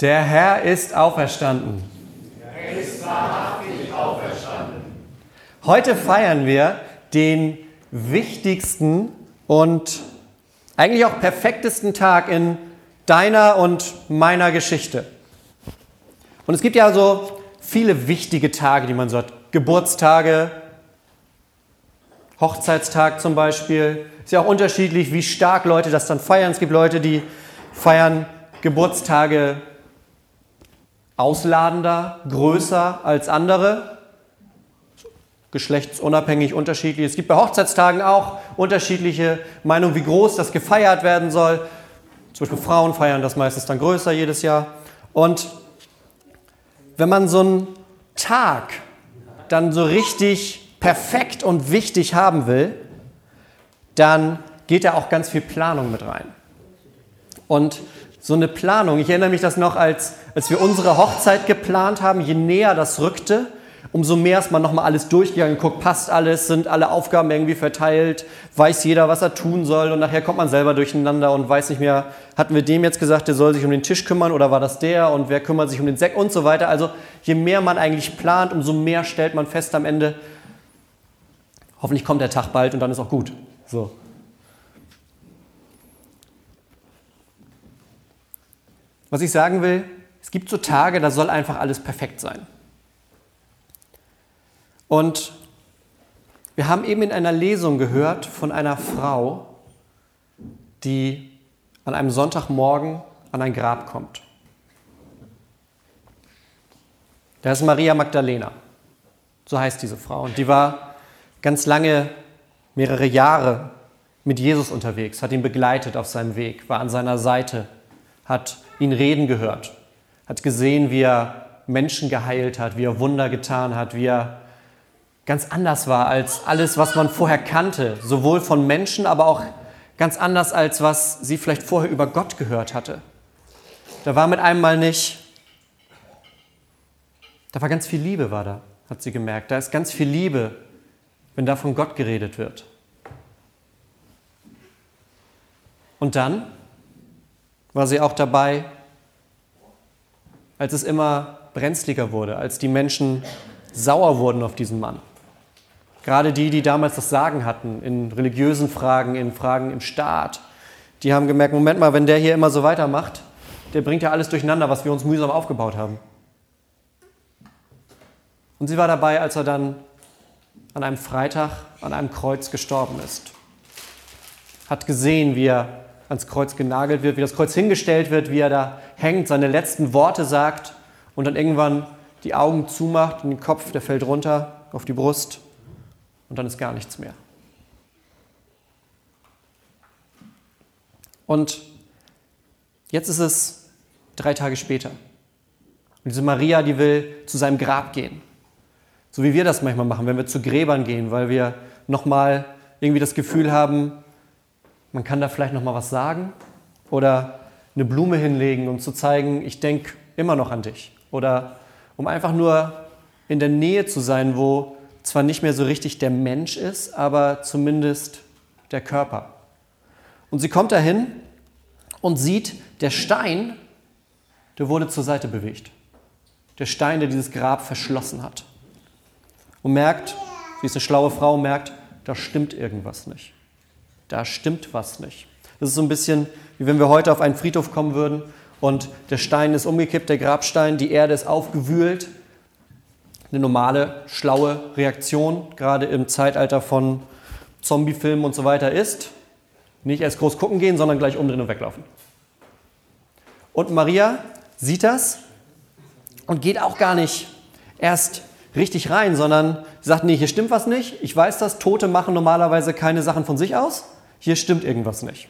Der Herr ist auferstanden. Er ist wahrhaftig auferstanden. Heute feiern wir den wichtigsten und eigentlich auch perfektesten Tag in deiner und meiner Geschichte. Und es gibt ja so viele wichtige Tage, die man so hat. Geburtstage, Hochzeitstag zum Beispiel. Ist ja auch unterschiedlich, wie stark Leute das dann feiern. Es gibt Leute, die feiern Geburtstage ausladender, größer als andere. Geschlechtsunabhängig unterschiedlich. Es gibt bei Hochzeitstagen auch unterschiedliche Meinungen, wie groß das gefeiert werden soll. Zum Beispiel Frauen feiern das meistens dann größer jedes Jahr. Und wenn man so einen Tag dann so richtig perfekt und wichtig haben will, dann geht da auch ganz viel Planung mit rein. Und so eine Planung, ich erinnere mich das noch, als, als wir unsere Hochzeit geplant haben, je näher das rückte, umso mehr ist man nochmal alles durchgegangen, guckt, passt alles, sind alle Aufgaben irgendwie verteilt, weiß jeder, was er tun soll und nachher kommt man selber durcheinander und weiß nicht mehr, hatten wir dem jetzt gesagt, der soll sich um den Tisch kümmern oder war das der und wer kümmert sich um den Sekt und so weiter. Also je mehr man eigentlich plant, umso mehr stellt man fest am Ende, hoffentlich kommt der Tag bald und dann ist auch gut. So. Was ich sagen will, es gibt so Tage, da soll einfach alles perfekt sein. Und wir haben eben in einer Lesung gehört von einer Frau, die an einem Sonntagmorgen an ein Grab kommt. Das ist Maria Magdalena. So heißt diese Frau. Und die war ganz lange, mehrere Jahre mit Jesus unterwegs, hat ihn begleitet auf seinem Weg, war an seiner Seite, hat ihn reden gehört, hat gesehen, wie er Menschen geheilt hat, wie er Wunder getan hat, wie er ganz anders war als alles, was man vorher kannte, sowohl von Menschen, aber auch ganz anders als was sie vielleicht vorher über Gott gehört hatte. Da war mit einem Mal nicht, da war ganz viel Liebe, war da, hat sie gemerkt. Da ist ganz viel Liebe, wenn da von Gott geredet wird. Und dann war sie auch dabei, als es immer brenzliger wurde, als die Menschen sauer wurden auf diesen Mann. Gerade die, die damals das Sagen hatten, in religiösen Fragen, in Fragen im Staat, die haben gemerkt, Moment mal, wenn der hier immer so weitermacht, der bringt ja alles durcheinander, was wir uns mühsam aufgebaut haben. Und sie war dabei, als er dann an einem Freitag an einem Kreuz gestorben ist. Hat gesehen, wie er ans Kreuz genagelt wird, wie das Kreuz hingestellt wird, wie er da hängt, seine letzten Worte sagt und dann irgendwann die Augen zumacht und den Kopf, der fällt runter auf die Brust und dann ist gar nichts mehr. Und jetzt ist es drei Tage später. Und diese Maria, die will zu seinem Grab gehen. So wie wir das manchmal machen, wenn wir zu Gräbern gehen, weil wir nochmal irgendwie das Gefühl haben, man kann da vielleicht nochmal was sagen oder eine Blume hinlegen, um zu zeigen, ich denke immer noch an dich. Oder um einfach nur in der Nähe zu sein, wo zwar nicht mehr so richtig der Mensch ist, aber zumindest der Körper. Und sie kommt dahin und sieht, der Stein, der wurde zur Seite bewegt. Der Stein, der dieses Grab verschlossen hat. Und merkt, wie ist eine schlaue Frau, merkt, da stimmt irgendwas nicht. Da stimmt was nicht. Das ist so ein bisschen, wie wenn wir heute auf einen Friedhof kommen würden und der Stein ist umgekippt, der Grabstein, die Erde ist aufgewühlt eine normale, schlaue Reaktion, gerade im Zeitalter von Zombiefilmen und so weiter ist. Nicht erst groß gucken gehen, sondern gleich umdrehen und weglaufen. Und Maria sieht das und geht auch gar nicht erst richtig rein, sondern sagt, nee, hier stimmt was nicht. Ich weiß das, Tote machen normalerweise keine Sachen von sich aus. Hier stimmt irgendwas nicht.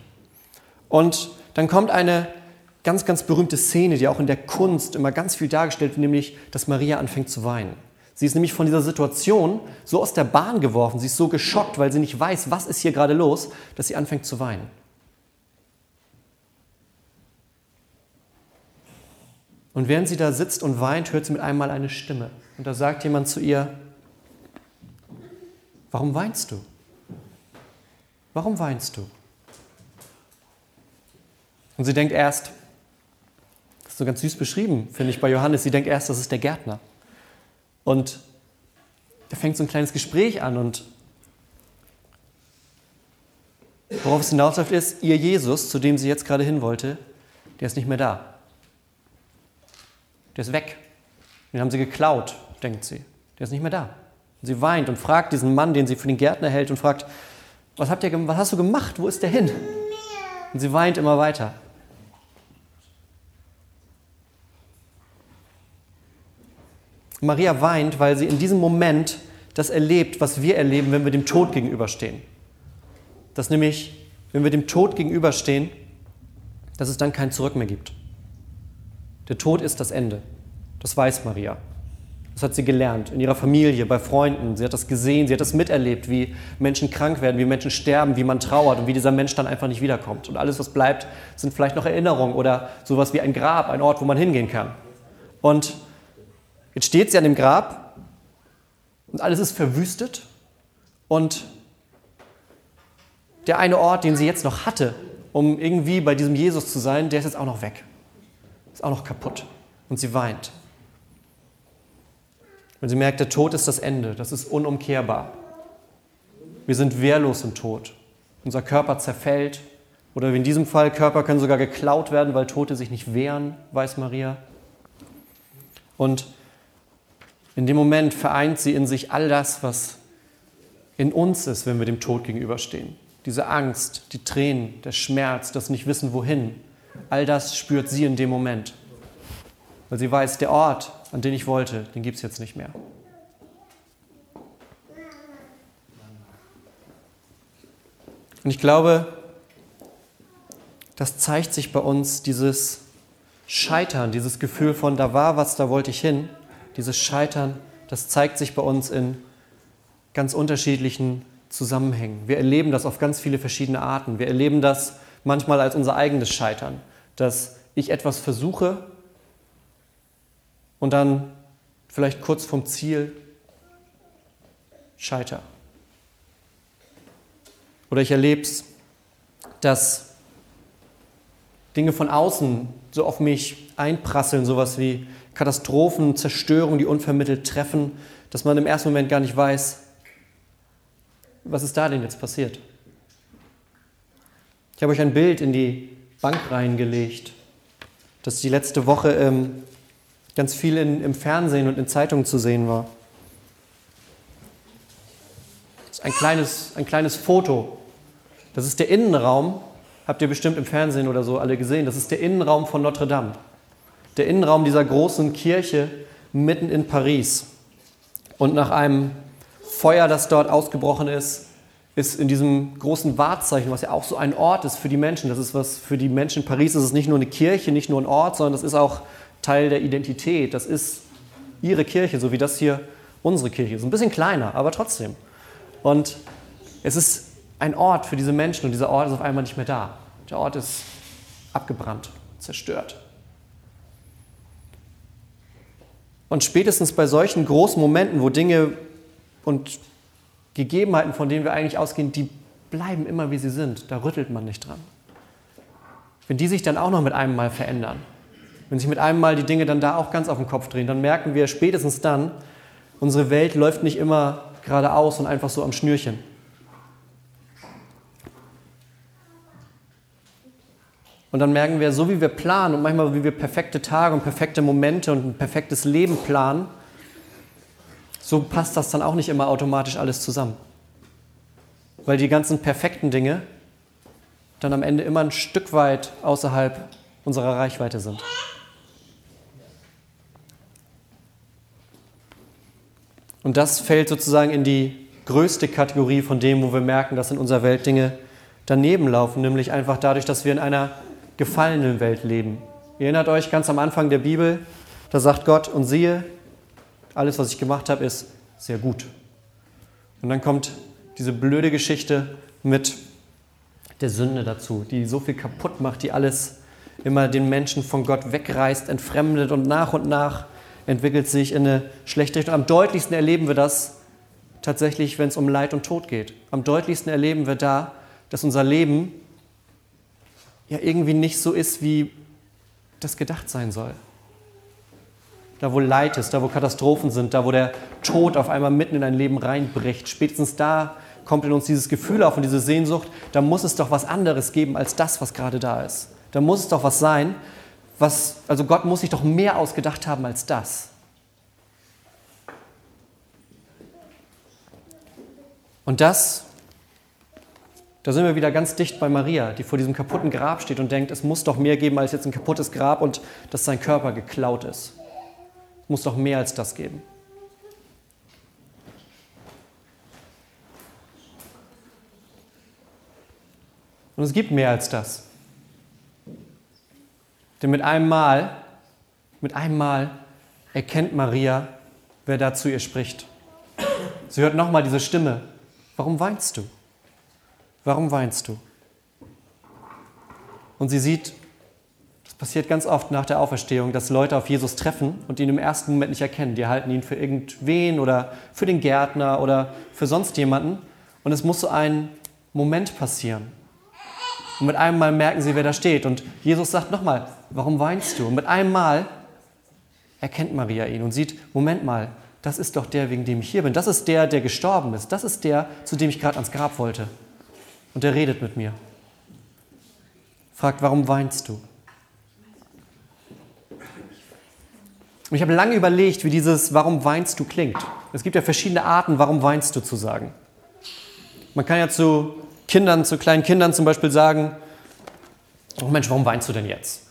Und dann kommt eine ganz, ganz berühmte Szene, die auch in der Kunst immer ganz viel dargestellt wird, nämlich, dass Maria anfängt zu weinen. Sie ist nämlich von dieser Situation so aus der Bahn geworfen, sie ist so geschockt, weil sie nicht weiß, was ist hier gerade los, dass sie anfängt zu weinen. Und während sie da sitzt und weint, hört sie mit einmal eine Stimme. Und da sagt jemand zu ihr, warum weinst du? Warum weinst du? Und sie denkt erst, das so ganz süß beschrieben, finde ich, bei Johannes. Sie denkt erst, das ist der Gärtner. Und da fängt so ein kleines Gespräch an und worauf es hinausläuft ist, ihr Jesus, zu dem sie jetzt gerade hin wollte, der ist nicht mehr da. Der ist weg. Den haben sie geklaut, denkt sie. Der ist nicht mehr da. Und sie weint und fragt diesen Mann, den sie für den Gärtner hält, und fragt, was, habt ihr, was hast du gemacht? Wo ist der hin? Und sie weint immer weiter. Maria weint, weil sie in diesem Moment das erlebt, was wir erleben, wenn wir dem Tod gegenüberstehen. Dass nämlich, wenn wir dem Tod gegenüberstehen, dass es dann kein Zurück mehr gibt. Der Tod ist das Ende. Das weiß Maria. Das hat sie gelernt in ihrer Familie, bei Freunden. Sie hat das gesehen, sie hat das miterlebt, wie Menschen krank werden, wie Menschen sterben, wie man trauert und wie dieser Mensch dann einfach nicht wiederkommt. Und alles, was bleibt, sind vielleicht noch Erinnerungen oder sowas wie ein Grab, ein Ort, wo man hingehen kann. Und jetzt steht sie an dem Grab und alles ist verwüstet und der eine Ort, den sie jetzt noch hatte, um irgendwie bei diesem Jesus zu sein, der ist jetzt auch noch weg. Ist auch noch kaputt. Und sie weint. Und sie merkt, der Tod ist das Ende, das ist unumkehrbar. Wir sind wehrlos im Tod. Unser Körper zerfällt. Oder in diesem Fall, Körper können sogar geklaut werden, weil Tote sich nicht wehren, weiß Maria. Und in dem Moment vereint sie in sich all das, was in uns ist, wenn wir dem Tod gegenüberstehen. Diese Angst, die Tränen, der Schmerz, das Nicht-Wissen, wohin. All das spürt sie in dem Moment. Weil sie weiß, der Ort, an den ich wollte, den gibt es jetzt nicht mehr. Und ich glaube, das zeigt sich bei uns, dieses Scheitern, dieses Gefühl von, da war was, da wollte ich hin, dieses Scheitern, das zeigt sich bei uns in ganz unterschiedlichen Zusammenhängen. Wir erleben das auf ganz viele verschiedene Arten. Wir erleben das manchmal als unser eigenes Scheitern, dass ich etwas versuche und dann vielleicht kurz vom Ziel scheiter. Oder ich erlebe es, dass Dinge von außen so auf mich einprasseln, sowas wie Katastrophen, Zerstörung, die unvermittelt treffen, dass man im ersten Moment gar nicht weiß, was ist da denn jetzt passiert. Ich habe euch ein Bild in die Bank reingelegt, das die letzte Woche ähm, ganz viel in, im Fernsehen und in Zeitungen zu sehen war. Das ist ein kleines, ein kleines Foto. Das ist der Innenraum, habt ihr bestimmt im Fernsehen oder so alle gesehen, das ist der Innenraum von Notre Dame. Der Innenraum dieser großen Kirche mitten in Paris. Und nach einem Feuer, das dort ausgebrochen ist, ist in diesem großen Wahrzeichen, was ja auch so ein Ort ist für die Menschen. Das ist was für die Menschen in Paris. Das ist nicht nur eine Kirche, nicht nur ein Ort, sondern das ist auch Teil der Identität. Das ist ihre Kirche, so wie das hier unsere Kirche ist. Ein bisschen kleiner, aber trotzdem. Und es ist ein Ort für diese Menschen und dieser Ort ist auf einmal nicht mehr da. Der Ort ist abgebrannt, zerstört. Und spätestens bei solchen großen Momenten, wo Dinge und Gegebenheiten, von denen wir eigentlich ausgehen, die bleiben immer wie sie sind, da rüttelt man nicht dran. Wenn die sich dann auch noch mit einem Mal verändern, wenn sich mit einem Mal die Dinge dann da auch ganz auf den Kopf drehen, dann merken wir spätestens dann, unsere Welt läuft nicht immer geradeaus und einfach so am Schnürchen. Und dann merken wir, so wie wir planen und manchmal wie wir perfekte Tage und perfekte Momente und ein perfektes Leben planen, so passt das dann auch nicht immer automatisch alles zusammen. Weil die ganzen perfekten Dinge dann am Ende immer ein Stück weit außerhalb unserer Reichweite sind. Und das fällt sozusagen in die größte Kategorie von dem, wo wir merken, dass in unserer Welt Dinge daneben laufen, nämlich einfach dadurch, dass wir in einer gefallenen Welt leben. Ihr erinnert euch ganz am Anfang der Bibel, da sagt Gott, und siehe, alles, was ich gemacht habe, ist sehr gut. Und dann kommt diese blöde Geschichte mit der Sünde dazu, die so viel kaputt macht, die alles immer den Menschen von Gott wegreißt, entfremdet und nach und nach entwickelt sich in eine schlechte Richtung. Am deutlichsten erleben wir das tatsächlich, wenn es um Leid und Tod geht. Am deutlichsten erleben wir da, dass unser Leben ja irgendwie nicht so ist, wie das gedacht sein soll. Da, wo Leid ist, da, wo Katastrophen sind, da, wo der Tod auf einmal mitten in dein Leben reinbricht. Spätestens da kommt in uns dieses Gefühl auf und diese Sehnsucht, da muss es doch was anderes geben als das, was gerade da ist. Da muss es doch was sein, was, also Gott muss sich doch mehr ausgedacht haben als das. Und das, da sind wir wieder ganz dicht bei Maria, die vor diesem kaputten Grab steht und denkt, es muss doch mehr geben als jetzt ein kaputtes Grab und dass sein Körper geklaut ist. Es muss doch mehr als das geben. Und es gibt mehr als das. Denn mit einem Mal, mit einem Mal erkennt Maria, wer da zu ihr spricht. Sie hört nochmal diese Stimme. Warum weinst du? Warum weinst du? Und sie sieht, das passiert ganz oft nach der Auferstehung, dass Leute auf Jesus treffen und ihn im ersten Moment nicht erkennen. Die halten ihn für irgendwen oder für den Gärtner oder für sonst jemanden. Und es muss so ein Moment passieren. Und mit einem Mal merken sie, wer da steht. Und Jesus sagt nochmal, warum weinst du? Und mit einem Mal erkennt Maria ihn und sieht, Moment mal, das ist doch der, wegen dem ich hier bin. Das ist der, der gestorben ist. Das ist der, zu dem ich gerade ans Grab wollte. Und er redet mit mir. Fragt, warum weinst du? Und ich habe lange überlegt, wie dieses Warum weinst du klingt. Es gibt ja verschiedene Arten, warum weinst du zu sagen. Man kann ja zu Kindern, zu kleinen Kindern zum Beispiel sagen, oh Mensch, warum weinst du denn jetzt?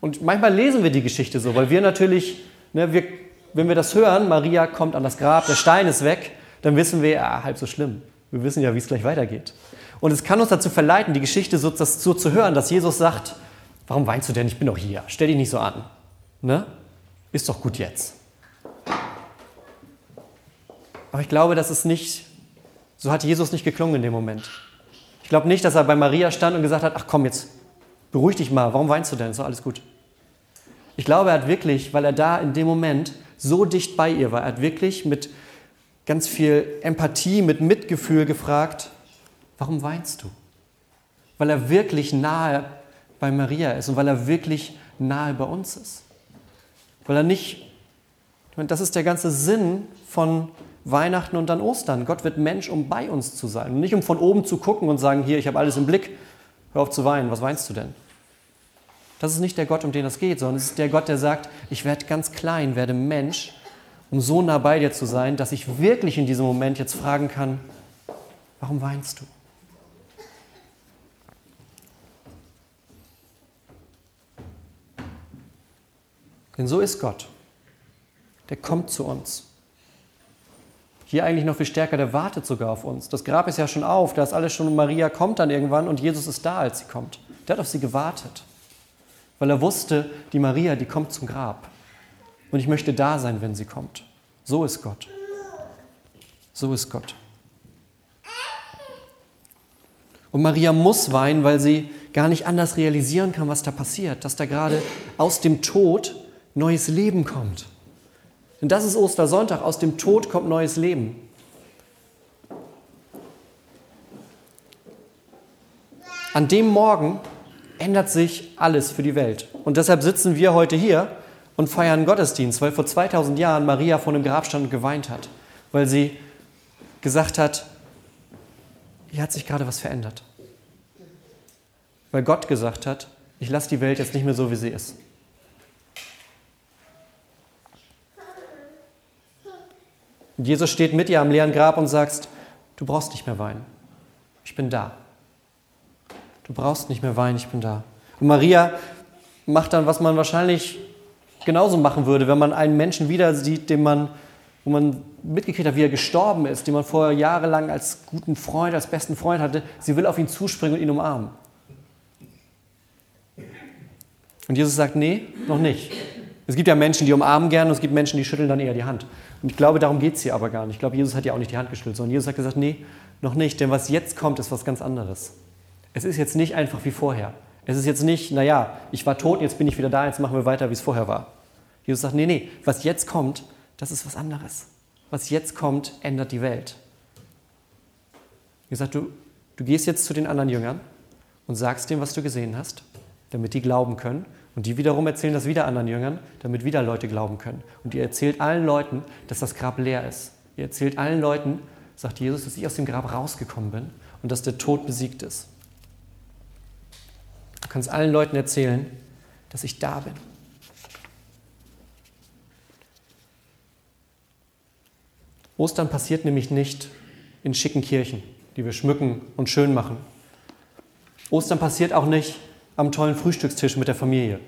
Und manchmal lesen wir die Geschichte so, weil wir natürlich, ne, wir, wenn wir das hören, Maria kommt an das Grab, der Stein ist weg, dann wissen wir, ja, halb so schlimm. Wir wissen ja, wie es gleich weitergeht. Und es kann uns dazu verleiten, die Geschichte so, das, so zu hören, dass Jesus sagt, warum weinst du denn? Ich bin doch hier. Stell dich nicht so an. Ne? Ist doch gut jetzt. Aber ich glaube, dass es nicht, so hat Jesus nicht geklungen in dem Moment. Ich glaube nicht, dass er bei Maria stand und gesagt hat, ach komm jetzt, beruhig dich mal, warum weinst du denn? Ist doch alles gut. Ich glaube, er hat wirklich, weil er da in dem Moment so dicht bei ihr war, er hat wirklich mit ganz viel Empathie, mit Mitgefühl gefragt, warum weinst du? Weil er wirklich nahe bei Maria ist und weil er wirklich nahe bei uns ist. Weil er nicht, das ist der ganze Sinn von Weihnachten und dann Ostern. Gott wird Mensch, um bei uns zu sein. Nicht um von oben zu gucken und sagen, hier, ich habe alles im Blick, hör auf zu weinen, was weinst du denn? Das ist nicht der Gott, um den es geht, sondern es ist der Gott, der sagt, ich werde ganz klein, werde Mensch, um so nah bei dir zu sein, dass ich wirklich in diesem Moment jetzt fragen kann, warum weinst du? Denn so ist Gott. Der kommt zu uns. Hier eigentlich noch viel stärker, der wartet sogar auf uns. Das Grab ist ja schon auf, da ist alles schon, Maria kommt dann irgendwann und Jesus ist da, als sie kommt. Der hat auf sie gewartet, weil er wusste, die Maria, die kommt zum Grab. Und ich möchte da sein, wenn sie kommt. So ist Gott. So ist Gott. Und Maria muss weinen, weil sie gar nicht anders realisieren kann, was da passiert, dass da gerade aus dem Tod neues Leben kommt. Denn das ist Ostersonntag, aus dem Tod kommt neues Leben. An dem Morgen ändert sich alles für die Welt. Und deshalb sitzen wir heute hier und feiern Gottesdienst, weil vor 2000 Jahren Maria vor dem Grab stand und geweint hat, weil sie gesagt hat, hier hat sich gerade was verändert. Weil Gott gesagt hat, ich lasse die Welt jetzt nicht mehr so, wie sie ist. Und Jesus steht mit ihr am leeren Grab und sagt, du brauchst nicht mehr weinen. Ich bin da. Du brauchst nicht mehr weinen, ich bin da. Und Maria macht dann, was man wahrscheinlich genauso machen würde, wenn man einen Menschen wieder sieht, den man, wo man mitgekriegt hat, wie er gestorben ist, den man vorher jahrelang als guten Freund, als besten Freund hatte. Sie will auf ihn zuspringen und ihn umarmen. Und Jesus sagt, nee, noch nicht. Es gibt ja Menschen, die umarmen gerne und es gibt Menschen, die schütteln dann eher die Hand. Und ich glaube, darum geht es hier aber gar nicht. Ich glaube, Jesus hat ja auch nicht die Hand geschüttelt, sondern Jesus hat gesagt, nee, noch nicht, denn was jetzt kommt, ist was ganz anderes. Es ist jetzt nicht einfach wie vorher. Es ist jetzt nicht, naja, ich war tot, jetzt bin ich wieder da, jetzt machen wir weiter, wie es vorher war. Jesus sagt, nee, nee, was jetzt kommt, das ist was anderes. Was jetzt kommt, ändert die Welt. Er sagt, du, du gehst jetzt zu den anderen Jüngern und sagst dem, was du gesehen hast, damit die glauben können. Und die wiederum erzählen das wieder anderen Jüngern, damit wieder Leute glauben können. Und ihr erzählt allen Leuten, dass das Grab leer ist. Ihr erzählt allen Leuten, sagt Jesus, dass ich aus dem Grab rausgekommen bin und dass der Tod besiegt ist. Du kannst allen Leuten erzählen, dass ich da bin. Ostern passiert nämlich nicht in schicken Kirchen, die wir schmücken und schön machen. Ostern passiert auch nicht am tollen Frühstückstisch mit der Familie.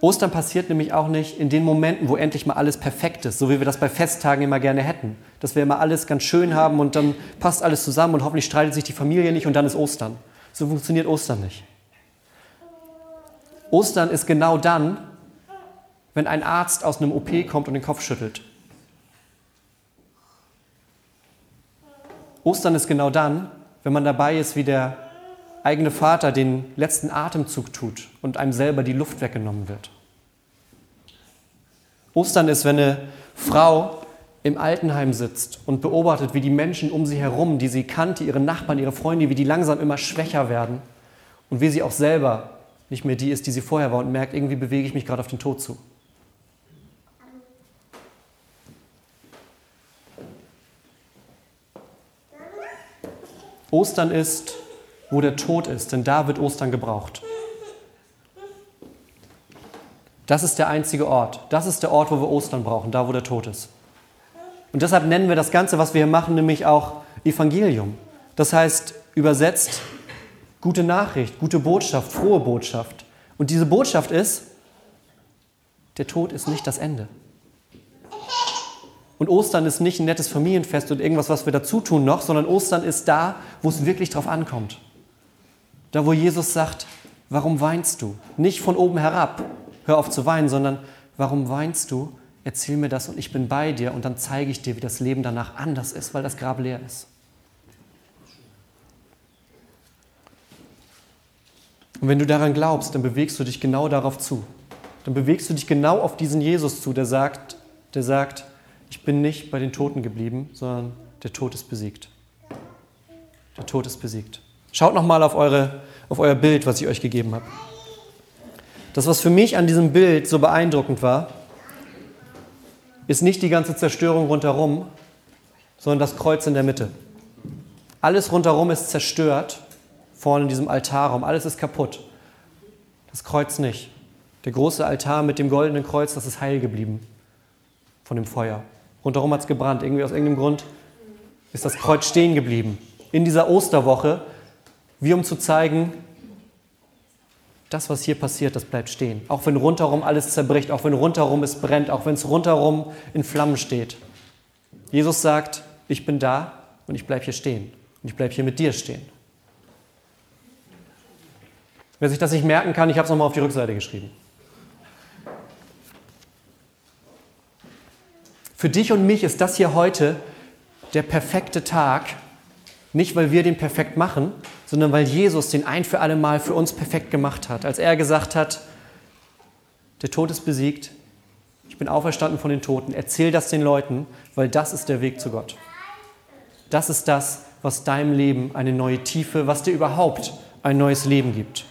Ostern passiert nämlich auch nicht in den Momenten, wo endlich mal alles perfekt ist, so wie wir das bei Festtagen immer gerne hätten. Dass wir immer alles ganz schön haben und dann passt alles zusammen und hoffentlich streitet sich die Familie nicht und dann ist Ostern. So funktioniert Ostern nicht. Ostern ist genau dann, wenn ein Arzt aus einem OP kommt und den Kopf schüttelt. Ostern ist genau dann, wenn man dabei ist, wie der eigene Vater den letzten Atemzug tut und einem selber die Luft weggenommen wird. Ostern ist, wenn eine Frau im Altenheim sitzt und beobachtet, wie die Menschen um sie herum, die sie kannte, ihre Nachbarn, ihre Freunde, wie die langsam immer schwächer werden und wie sie auch selber nicht mehr die ist, die sie vorher war und merkt, irgendwie bewege ich mich gerade auf den Tod zu. Ostern ist, wo der Tod ist, denn da wird Ostern gebraucht. Das ist der einzige Ort. Das ist der Ort, wo wir Ostern brauchen, da wo der Tod ist. Und deshalb nennen wir das Ganze, was wir hier machen, nämlich auch Evangelium. Das heißt, übersetzt gute Nachricht, gute Botschaft, frohe Botschaft. Und diese Botschaft ist, der Tod ist nicht das Ende. Und Ostern ist nicht ein nettes Familienfest und irgendwas, was wir dazu tun noch, sondern Ostern ist da, wo es wirklich drauf ankommt. Da, wo Jesus sagt, warum weinst du? Nicht von oben herab, hör auf zu weinen, sondern warum weinst du? Erzähl mir das und ich bin bei dir und dann zeige ich dir, wie das Leben danach anders ist, weil das Grab leer ist. Und wenn du daran glaubst, dann bewegst du dich genau darauf zu. Dann bewegst du dich genau auf diesen Jesus zu, der sagt, der sagt, ich bin nicht bei den Toten geblieben, sondern der Tod ist besiegt. Der Tod ist besiegt. Schaut nochmal auf, auf euer Bild, was ich euch gegeben habe. Das, was für mich an diesem Bild so beeindruckend war, ist nicht die ganze Zerstörung rundherum, sondern das Kreuz in der Mitte. Alles rundherum ist zerstört, vorne in diesem Altarraum, alles ist kaputt. Das Kreuz nicht. Der große Altar mit dem goldenen Kreuz, das ist heil geblieben von dem Feuer. Rundherum hat es gebrannt. Irgendwie aus irgendeinem Grund ist das Kreuz stehen geblieben. In dieser Osterwoche, wie um zu zeigen, das, was hier passiert, das bleibt stehen. Auch wenn rundherum alles zerbricht, auch wenn rundherum es brennt, auch wenn es rundherum in Flammen steht. Jesus sagt, ich bin da und ich bleibe hier stehen. Und ich bleibe hier mit dir stehen. Wer sich das nicht merken kann, ich habe es nochmal auf die Rückseite geschrieben. Für dich und mich ist das hier heute der perfekte Tag, nicht weil wir den perfekt machen, sondern weil Jesus den ein für alle Mal für uns perfekt gemacht hat. Als er gesagt hat, der Tod ist besiegt, ich bin auferstanden von den Toten, erzähl das den Leuten, weil das ist der Weg zu Gott. Das ist das, was deinem Leben eine neue Tiefe, was dir überhaupt ein neues Leben gibt.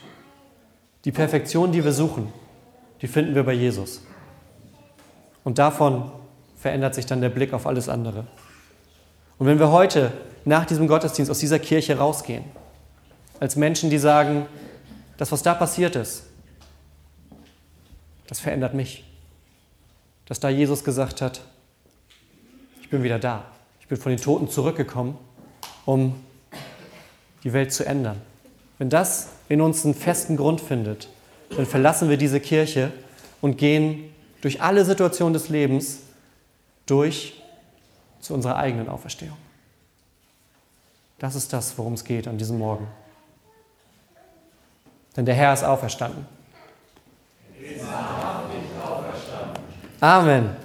Die Perfektion, die wir suchen, die finden wir bei Jesus. Und davon verändert sich dann der Blick auf alles andere. Und wenn wir heute nach diesem Gottesdienst aus dieser Kirche rausgehen, als Menschen, die sagen, das, was da passiert ist, das verändert mich. Dass da Jesus gesagt hat, ich bin wieder da. Ich bin von den Toten zurückgekommen, um die Welt zu ändern. Wenn das in uns einen festen Grund findet, dann verlassen wir diese Kirche und gehen durch alle Situationen des Lebens durch zu unserer eigenen Auferstehung. Das ist das, worum es geht an diesem Morgen. Denn der Herr ist auferstanden. Amen.